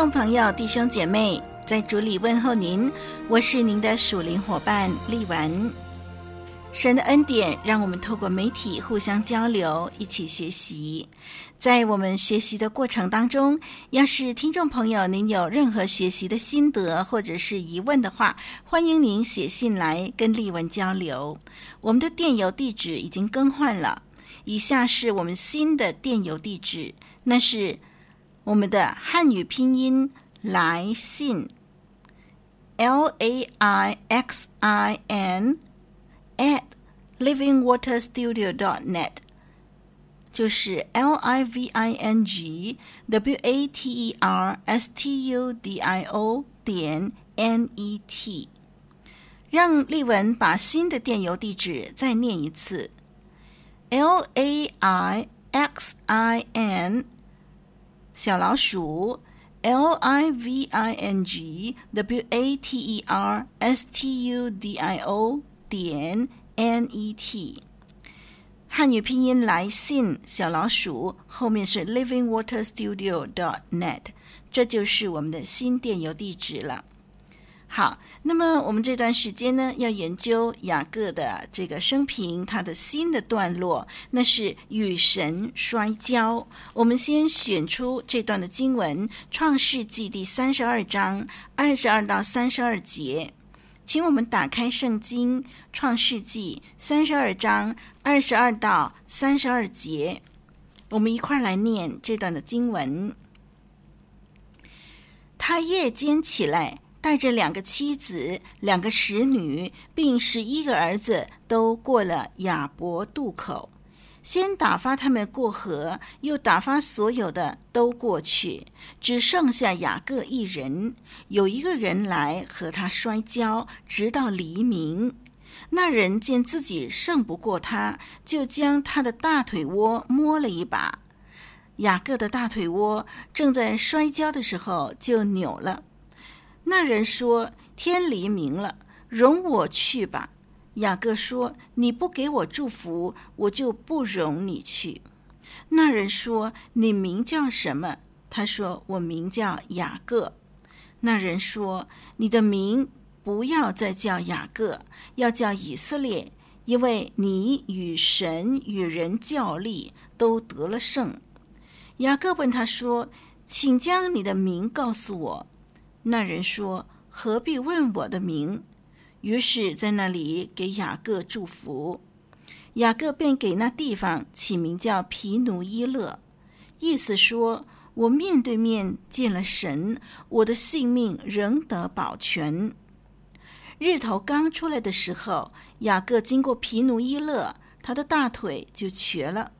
众朋友、弟兄姐妹，在主里问候您，我是您的属灵伙伴丽文。神的恩典让我们透过媒体互相交流，一起学习。在我们学习的过程当中，要是听众朋友您有任何学习的心得或者是疑问的话，欢迎您写信来跟丽文交流。我们的电邮地址已经更换了，以下是我们新的电邮地址，那是。我们的汉语拼音来信，l a i x i n at livingwaterstudio dot net，就是 l i v i n g w a t e r s t u d i o 点 n e t。让丽文把新的电邮地址再念一次，l a i x i n。小老鼠，l i v i n g w a t e r s t u d i o 点 n e t，汉语拼音来信小老鼠后面是 livingwaterstudio dot net，这就是我们的新电邮地址了。好，那么我们这段时间呢，要研究雅各的这个生平，他的新的段落，那是与神摔跤。我们先选出这段的经文，《创世纪》第三十二章二十二到三十二节，请我们打开圣经，《创世纪》三十二章二十二到三十二节，我们一块来念这段的经文。他夜间起来。带着两个妻子、两个使女，并十一个儿子，都过了雅伯渡口。先打发他们过河，又打发所有的都过去，只剩下雅各一人。有一个人来和他摔跤，直到黎明。那人见自己胜不过他，就将他的大腿窝摸了一把。雅各的大腿窝正在摔跤的时候就扭了。那人说：“天黎明了，容我去吧。”雅各说：“你不给我祝福，我就不容你去。”那人说：“你名叫什么？”他说：“我名叫雅各。”那人说：“你的名不要再叫雅各，要叫以色列，因为你与神与人较力，都得了胜。”雅各问他说：“请将你的名告诉我。”那人说：“何必问我的名？”于是，在那里给雅各祝福。雅各便给那地方起名叫皮努伊勒，意思说：“我面对面见了神，我的性命仍得保全。”日头刚出来的时候，雅各经过皮努伊勒，他的大腿就瘸了。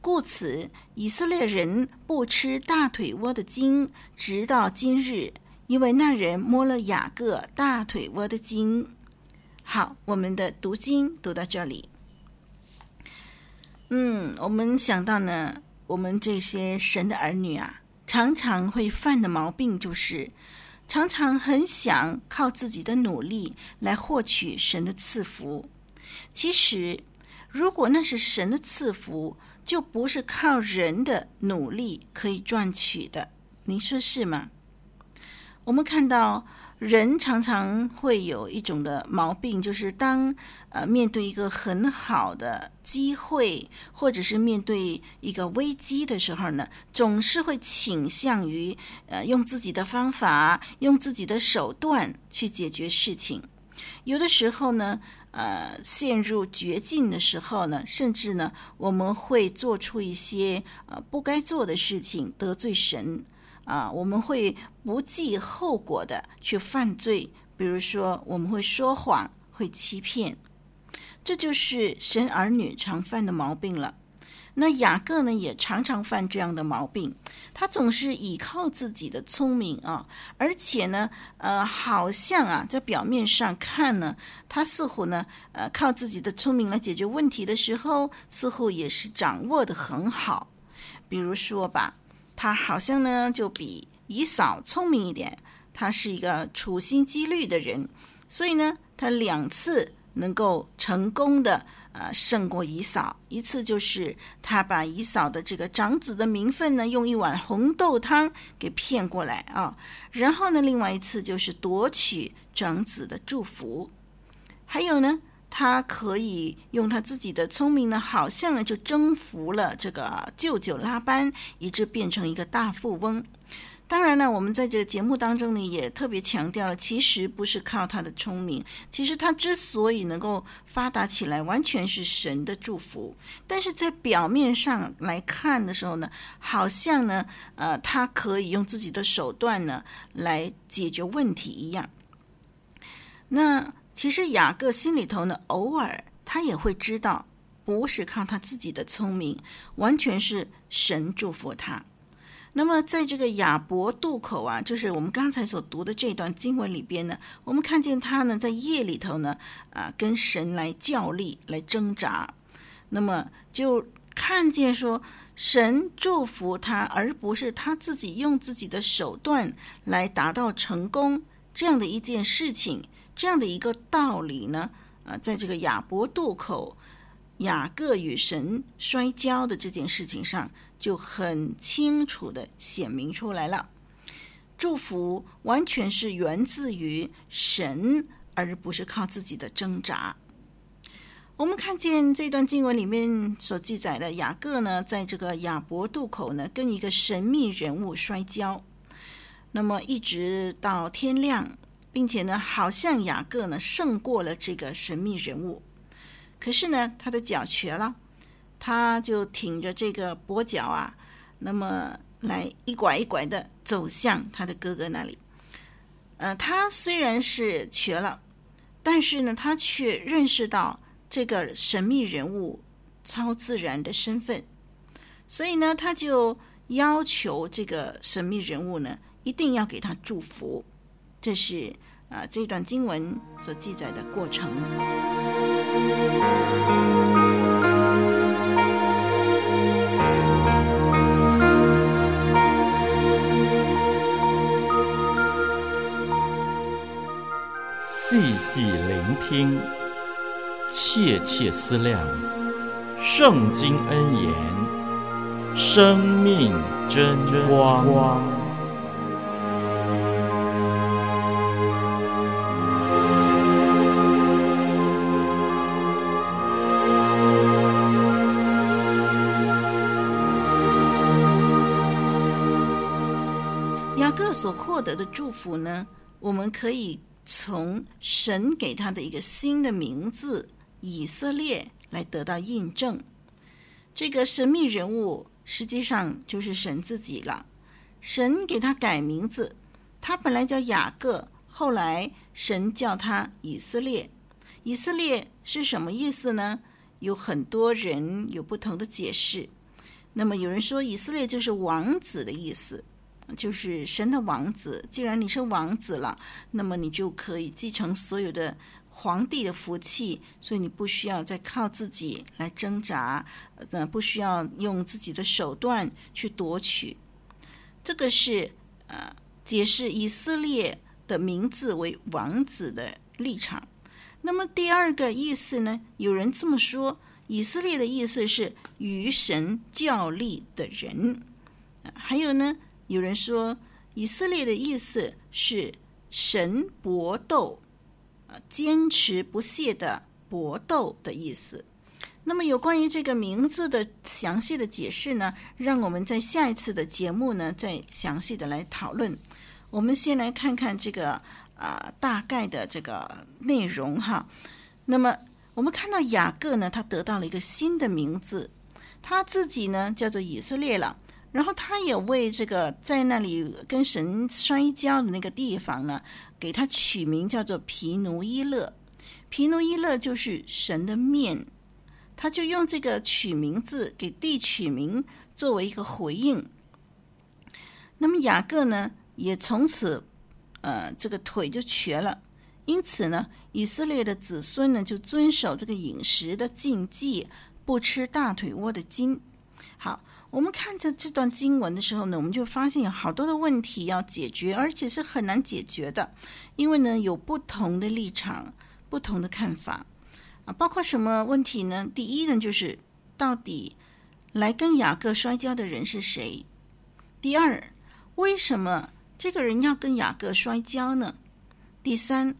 故此，以色列人不吃大腿窝的筋，直到今日。因为那人摸了雅各大腿窝的筋。好，我们的读经读到这里。嗯，我们想到呢，我们这些神的儿女啊，常常会犯的毛病就是，常常很想靠自己的努力来获取神的赐福。其实，如果那是神的赐福，就不是靠人的努力可以赚取的。您说是吗？我们看到人常常会有一种的毛病，就是当呃面对一个很好的机会，或者是面对一个危机的时候呢，总是会倾向于呃用自己的方法、用自己的手段去解决事情。有的时候呢，呃陷入绝境的时候呢，甚至呢我们会做出一些呃不该做的事情，得罪神。啊，我们会不计后果的去犯罪，比如说我们会说谎，会欺骗，这就是神儿女常犯的毛病了。那雅各呢，也常常犯这样的毛病，他总是倚靠自己的聪明啊，而且呢，呃，好像啊，在表面上看呢，他似乎呢，呃，靠自己的聪明来解决问题的时候，似乎也是掌握的很好。比如说吧，他好像呢，就比以嫂聪明一点，他是一个处心积虑的人，所以呢，他两次能够成功的。呃，胜过以嫂一次，就是他把以嫂的这个长子的名分呢，用一碗红豆汤给骗过来啊。然后呢，另外一次就是夺取长子的祝福。还有呢，他可以用他自己的聪明呢，好像呢就征服了这个舅舅拉班，以致变成一个大富翁。当然了，我们在这个节目当中呢，也特别强调了，其实不是靠他的聪明，其实他之所以能够发达起来，完全是神的祝福。但是在表面上来看的时候呢，好像呢，呃，他可以用自己的手段呢来解决问题一样。那其实雅各心里头呢，偶尔他也会知道，不是靠他自己的聪明，完全是神祝福他。那么，在这个雅博渡口啊，就是我们刚才所读的这段经文里边呢，我们看见他呢，在夜里头呢，啊，跟神来较力，来挣扎。那么就看见说，神祝福他，而不是他自己用自己的手段来达到成功这样的一件事情，这样的一个道理呢，啊，在这个雅伯渡口，雅各与神摔跤的这件事情上。就很清楚地显明出来了，祝福完全是源自于神，而不是靠自己的挣扎。我们看见这段经文里面所记载的雅各呢，在这个雅伯渡口呢，跟一个神秘人物摔跤，那么一直到天亮，并且呢，好像雅各呢胜过了这个神秘人物，可是呢，他的脚瘸了。他就挺着这个跛脚啊，那么来一拐一拐的走向他的哥哥那里。呃，他虽然是瘸了，但是呢，他却认识到这个神秘人物超自然的身份，所以呢，他就要求这个神秘人物呢，一定要给他祝福。这是啊，这段经文所记载的过程。细细聆听，切切思量，圣经恩言，生命真光。获得的祝福呢，我们可以。从神给他的一个新的名字以色列来得到印证，这个神秘人物实际上就是神自己了。神给他改名字，他本来叫雅各，后来神叫他以色列。以色列是什么意思呢？有很多人有不同的解释。那么有人说以色列就是王子的意思。就是神的王子，既然你是王子了，那么你就可以继承所有的皇帝的福气，所以你不需要再靠自己来挣扎，呃，不需要用自己的手段去夺取。这个是呃解释以色列的名字为王子的立场。那么第二个意思呢？有人这么说，以色列的意思是与神较力的人。还有呢？有人说，以色列的意思是神搏斗，坚持不懈的搏斗的意思。那么，有关于这个名字的详细的解释呢，让我们在下一次的节目呢，再详细的来讨论。我们先来看看这个啊、大概的这个内容哈。那么，我们看到雅各呢，他得到了一个新的名字，他自己呢叫做以色列了。然后他也为这个在那里跟神摔跤的那个地方呢，给他取名叫做皮奴伊勒。皮奴伊勒就是神的面，他就用这个取名字给地取名作为一个回应。那么雅各呢，也从此，呃，这个腿就瘸了。因此呢，以色列的子孙呢就遵守这个饮食的禁忌，不吃大腿窝的筋。好，我们看着这段经文的时候呢，我们就发现有好多的问题要解决，而且是很难解决的，因为呢有不同的立场、不同的看法啊。包括什么问题呢？第一呢，就是到底来跟雅各摔跤的人是谁？第二，为什么这个人要跟雅各摔跤呢？第三，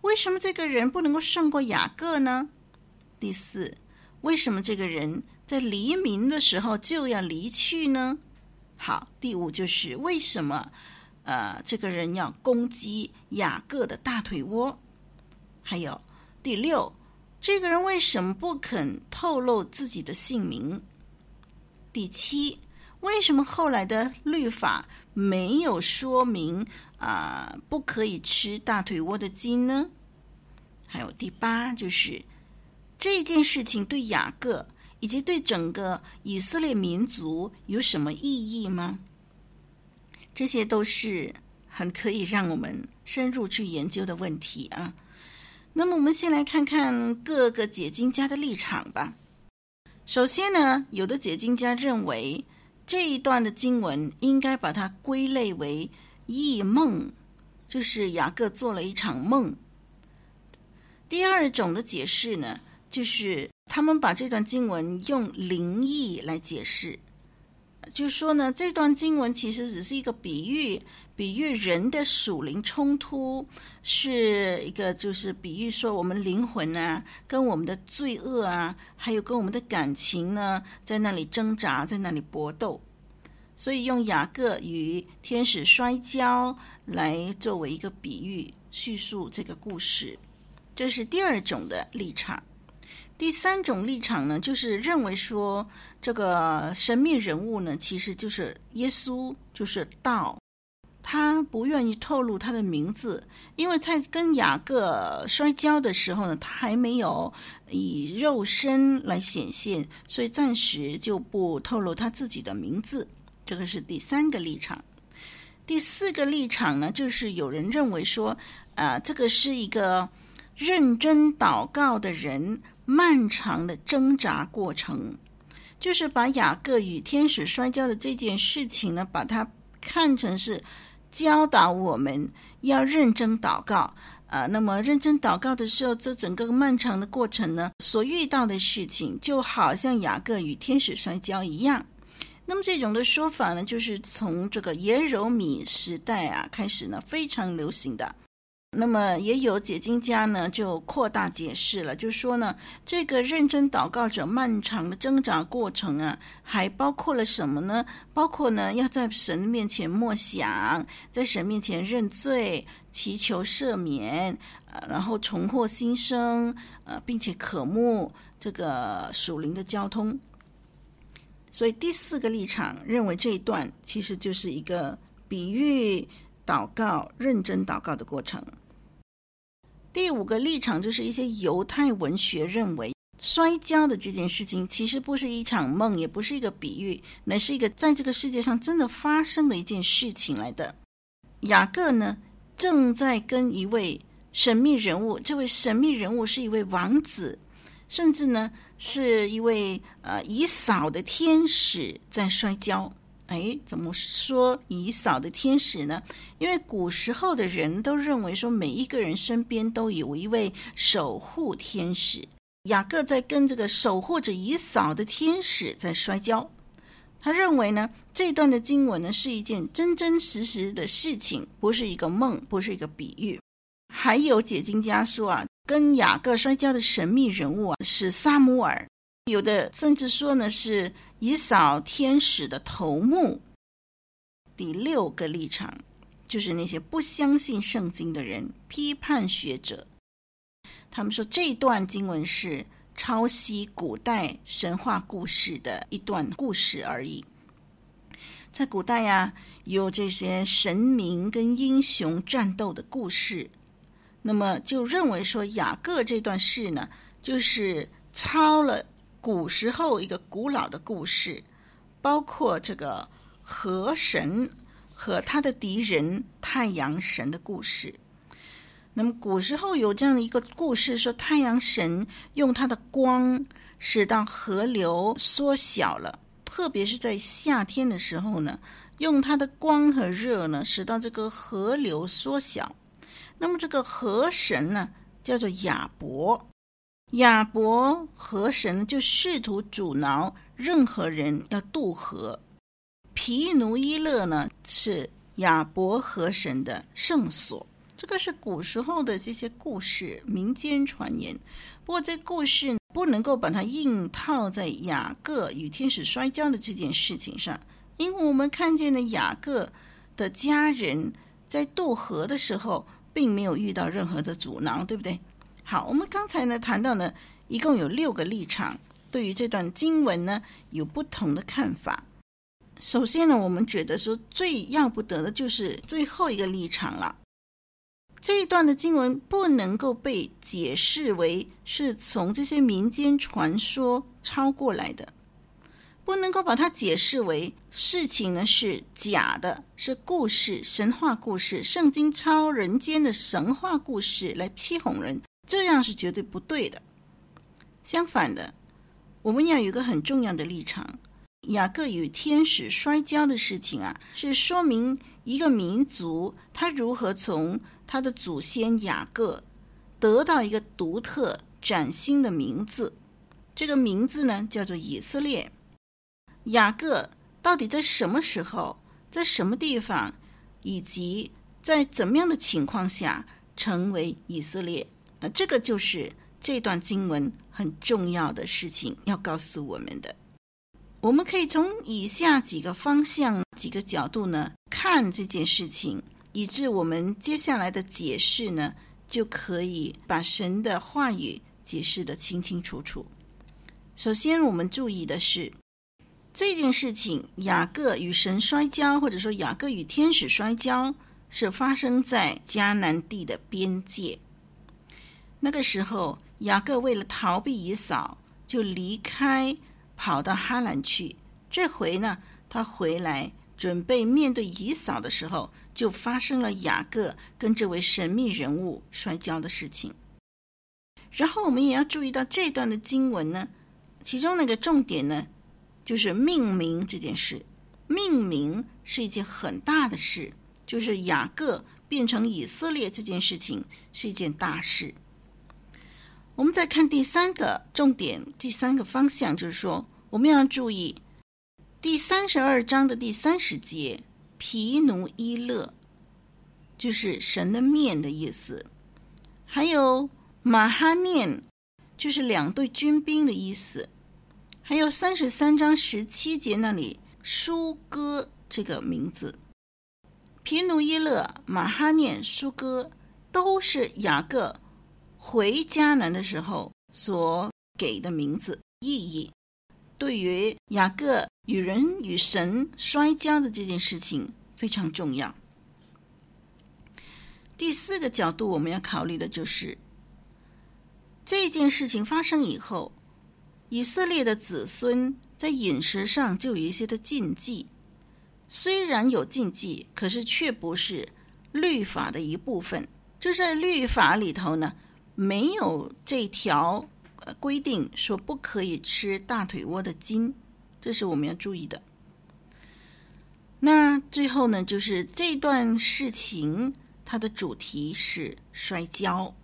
为什么这个人不能够胜过雅各呢？第四，为什么这个人在黎明的时候就要离去呢？好，第五就是为什么呃这个人要攻击雅各的大腿窝？还有第六，这个人为什么不肯透露自己的姓名？第七，为什么后来的律法没有说明？啊、呃，不可以吃大腿窝的筋呢？还有第八，就是这件事情对雅各以及对整个以色列民族有什么意义吗？这些都是很可以让我们深入去研究的问题啊。那么，我们先来看看各个解经家的立场吧。首先呢，有的解经家认为这一段的经文应该把它归类为。异梦就是雅各做了一场梦。第二种的解释呢，就是他们把这段经文用灵异来解释，就说呢，这段经文其实只是一个比喻，比喻人的属灵冲突，是一个就是比喻说我们灵魂啊，跟我们的罪恶啊，还有跟我们的感情呢，在那里挣扎，在那里搏斗。所以用雅各与天使摔跤来作为一个比喻，叙述这个故事，这是第二种的立场。第三种立场呢，就是认为说这个神秘人物呢，其实就是耶稣，就是道。他不愿意透露他的名字，因为在跟雅各摔跤的时候呢，他还没有以肉身来显现，所以暂时就不透露他自己的名字。这个是第三个立场，第四个立场呢，就是有人认为说，啊、呃，这个是一个认真祷告的人漫长的挣扎过程，就是把雅各与天使摔跤的这件事情呢，把它看成是教导我们要认真祷告啊、那么认真祷告的时候，这整个漫长的过程呢，所遇到的事情，就好像雅各与天使摔跤一样。那么这种的说法呢，就是从这个耶柔米时代啊开始呢，非常流行的。那么也有解经家呢，就扩大解释了，就说呢，这个认真祷告者漫长的挣扎过程啊，还包括了什么呢？包括呢，要在神面前默想，在神面前认罪，祈求赦免，呃，然后重获新生，呃，并且渴慕这个属灵的交通。所以第四个立场认为这一段其实就是一个比喻祷告、认真祷告的过程。第五个立场就是一些犹太文学认为摔跤的这件事情其实不是一场梦，也不是一个比喻，乃是一个在这个世界上真的发生的一件事情来的。雅各呢，正在跟一位神秘人物，这位神秘人物是一位王子。甚至呢，是一位呃以扫的天使在摔跤。哎，怎么说以扫的天使呢？因为古时候的人都认为说，每一个人身边都有一位守护天使。雅各在跟这个守护着以扫的天使在摔跤。他认为呢，这段的经文呢是一件真真实实的事情，不是一个梦，不是一个比喻。还有解经家说啊。跟雅各摔跤的神秘人物啊，是撒母耳，有的甚至说呢是以扫天使的头目。第六个立场就是那些不相信圣经的人，批判学者，他们说这段经文是抄袭古代神话故事的一段故事而已。在古代呀、有这些神明跟英雄战斗的故事。那么就认为说雅各这段事呢，就是抄了古时候一个古老的故事，包括这个河神和他的敌人太阳神的故事。那么古时候有这样的一个故事，说太阳神用他的光使到河流缩小了，特别是在夏天的时候呢，用他的光和热呢，使到这个河流缩小。那么这个河神呢，叫做亚伯。亚伯河神就试图阻挠任何人要渡河。毗努伊勒呢，是亚伯河神的圣所。这个是古时候的这些故事、民间传言。不过这故事不能够把它硬套在雅各与天使摔跤的这件事情上，因为我们看见了雅各的家人在渡河的时候，并没有遇到任何的阻挠，对不对？好，我们刚才呢谈到呢，一共有六个立场，对于这段经文呢有不同的看法。首先呢，我们觉得说最要不得的就是最后一个立场了。这一段的经文不能够被解释为是从这些民间传说抄过来的，不能够把它解释为事情呢是假的，是故事、神话故事、圣经抄人间的神话故事来批哄人。这样是绝对不对的。相反的，我们要有一个很重要的立场：雅各与天使摔跤的事情啊，是说明一个民族他如何从他的祖先雅各得到一个独特、崭新的名字。这个名字呢，叫做以色列。雅各到底在什么时候、在什么地方，以及在怎么样的情况下成为以色列？这个就是这段经文很重要的事情要告诉我们的。我们可以从以下几个方向、几个角度呢看这件事情，以致我们接下来的解释呢就可以把神的话语解释得清清楚楚。首先，我们注意的是这件事情：雅各与神摔跤，或者说雅各与天使摔跤，是发生在迦南地的边界。那个时候，雅各为了逃避以扫，就离开，跑到哈兰去。这回呢，他回来准备面对以扫的时候，就发生了雅各跟这位神秘人物摔跤的事情。然后我们也要注意到这段的经文呢，其中那个重点呢，就是命名这件事。命名是一件很大的事，就是雅各变成以色列这件事情是一件大事。我们再看第三个重点，第三个方向就是说，我们要注意第三十二章的第三十节，皮努伊勒，就是神的面的意思；还有马哈念，就是两队军兵的意思；还有三十三章十七节那里舒哥这个名字，皮努伊勒、马哈念、舒哥都是雅各。回迦南的时候所给的名字意义，对于雅各与人与神摔跤的这件事情非常重要。第四个角度我们要考虑的就是这件事情发生以后，以色列的子孙在饮食上就有一些的禁忌，虽然有禁忌，可是却不是律法的一部分。就在律法里头呢。没有这条规定说不可以吃大腿窝的筋，这是我们要注意的。那最后呢，就是这段事情它的主题是摔跤。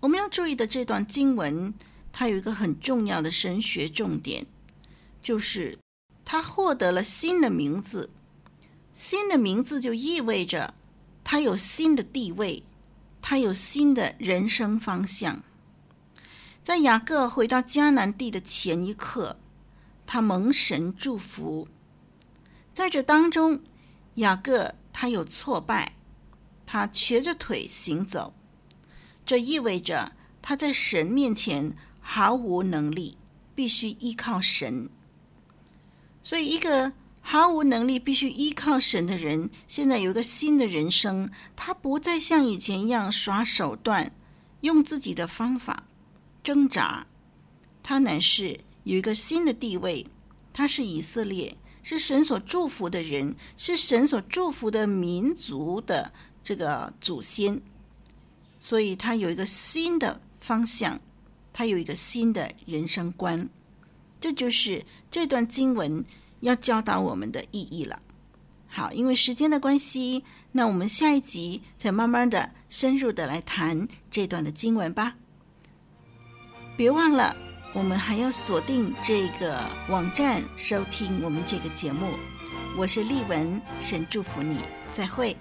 我们要注意的这段经文，它有一个很重要的神学重点，就是他获得了新的名字。新的名字就意味着他有新的地位。他有新的人生方向。在雅各回到迦南地的前一刻，他蒙神祝福。在这当中，雅各他有挫败，他瘸着腿行走，这意味着他在神面前毫无能力，必须依靠神。所以，一个。毫无能力、必须依靠神的人，现在有一个新的人生。他不再像以前一样耍手段，用自己的方法挣扎。他乃是有一个新的地位，他是以色列，是神所祝福的人，是神所祝福的民族的这个祖先，所以他有一个新的方向，他有一个新的人生观，这就是这段经文要教导我们的意义了。好，因为时间的关系，那我们下一集再慢慢的、深入的来谈这段的经文吧。别忘了，我们还要锁定这个网站收听我们这个节目。我是丽文，神祝福你，再会。